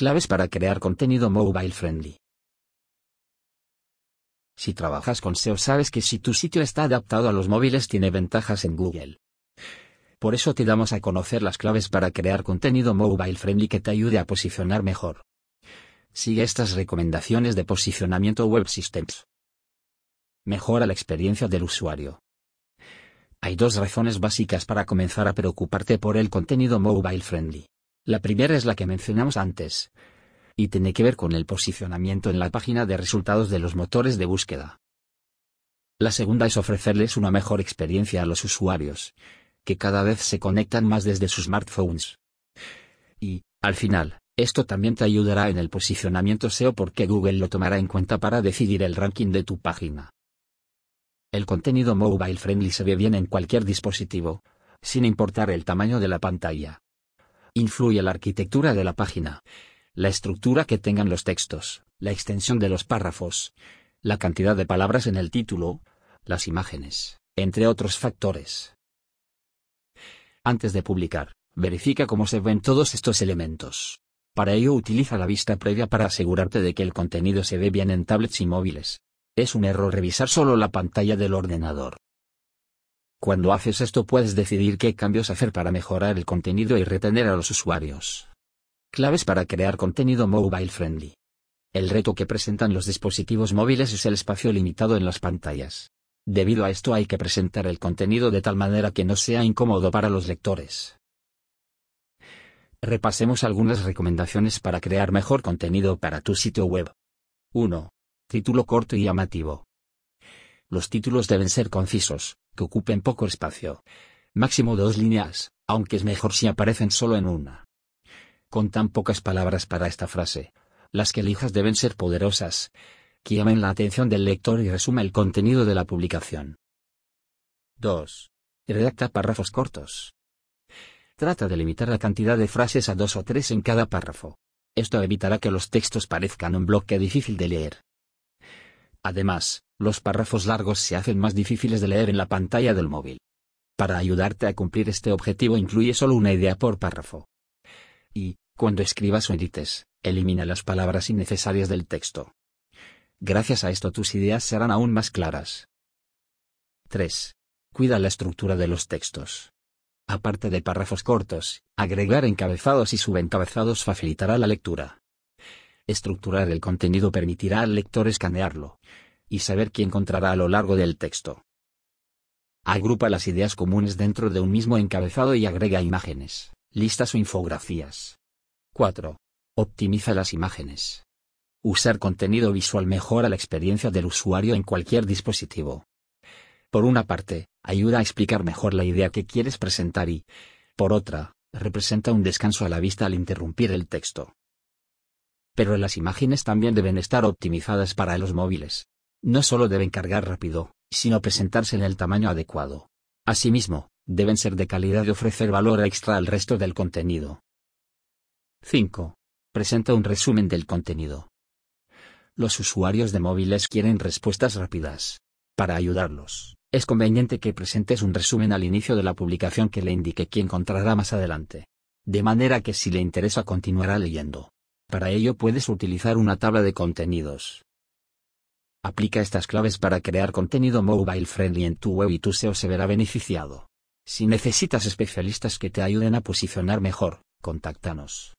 Claves para crear contenido mobile friendly. Si trabajas con SEO sabes que si tu sitio está adaptado a los móviles tiene ventajas en Google. Por eso te damos a conocer las claves para crear contenido mobile friendly que te ayude a posicionar mejor. Sigue estas recomendaciones de posicionamiento Web Systems. Mejora la experiencia del usuario. Hay dos razones básicas para comenzar a preocuparte por el contenido mobile friendly. La primera es la que mencionamos antes. Y tiene que ver con el posicionamiento en la página de resultados de los motores de búsqueda. La segunda es ofrecerles una mejor experiencia a los usuarios, que cada vez se conectan más desde sus smartphones. Y, al final, esto también te ayudará en el posicionamiento SEO porque Google lo tomará en cuenta para decidir el ranking de tu página. El contenido mobile friendly se ve bien en cualquier dispositivo, sin importar el tamaño de la pantalla. Influye la arquitectura de la página, la estructura que tengan los textos, la extensión de los párrafos, la cantidad de palabras en el título, las imágenes, entre otros factores. Antes de publicar, verifica cómo se ven todos estos elementos. Para ello utiliza la vista previa para asegurarte de que el contenido se ve bien en tablets y móviles. Es un error revisar solo la pantalla del ordenador. Cuando haces esto puedes decidir qué cambios hacer para mejorar el contenido y retener a los usuarios. Claves para crear contenido mobile friendly. El reto que presentan los dispositivos móviles es el espacio limitado en las pantallas. Debido a esto hay que presentar el contenido de tal manera que no sea incómodo para los lectores. Repasemos algunas recomendaciones para crear mejor contenido para tu sitio web. 1. Título corto y llamativo. Los títulos deben ser concisos, que ocupen poco espacio. Máximo dos líneas, aunque es mejor si aparecen solo en una. Con tan pocas palabras para esta frase, las que elijas deben ser poderosas, que llamen la atención del lector y resuma el contenido de la publicación. 2. Redacta párrafos cortos. Trata de limitar la cantidad de frases a dos o tres en cada párrafo. Esto evitará que los textos parezcan un bloque difícil de leer. Además, los párrafos largos se hacen más difíciles de leer en la pantalla del móvil. Para ayudarte a cumplir este objetivo incluye solo una idea por párrafo. Y, cuando escribas o edites, elimina las palabras innecesarias del texto. Gracias a esto tus ideas serán aún más claras. 3. Cuida la estructura de los textos. Aparte de párrafos cortos, agregar encabezados y subencabezados facilitará la lectura. Estructurar el contenido permitirá al lector escanearlo y saber qué encontrará a lo largo del texto. Agrupa las ideas comunes dentro de un mismo encabezado y agrega imágenes, listas o infografías. 4. Optimiza las imágenes. Usar contenido visual mejora la experiencia del usuario en cualquier dispositivo. Por una parte, ayuda a explicar mejor la idea que quieres presentar y, por otra, representa un descanso a la vista al interrumpir el texto pero las imágenes también deben estar optimizadas para los móviles. No solo deben cargar rápido, sino presentarse en el tamaño adecuado. Asimismo, deben ser de calidad y ofrecer valor extra al resto del contenido. 5. Presenta un resumen del contenido. Los usuarios de móviles quieren respuestas rápidas. Para ayudarlos, es conveniente que presentes un resumen al inicio de la publicación que le indique qué encontrará más adelante. De manera que si le interesa continuará leyendo. Para ello puedes utilizar una tabla de contenidos. Aplica estas claves para crear contenido mobile friendly en tu web y tu SEO se verá beneficiado. Si necesitas especialistas que te ayuden a posicionar mejor, contáctanos.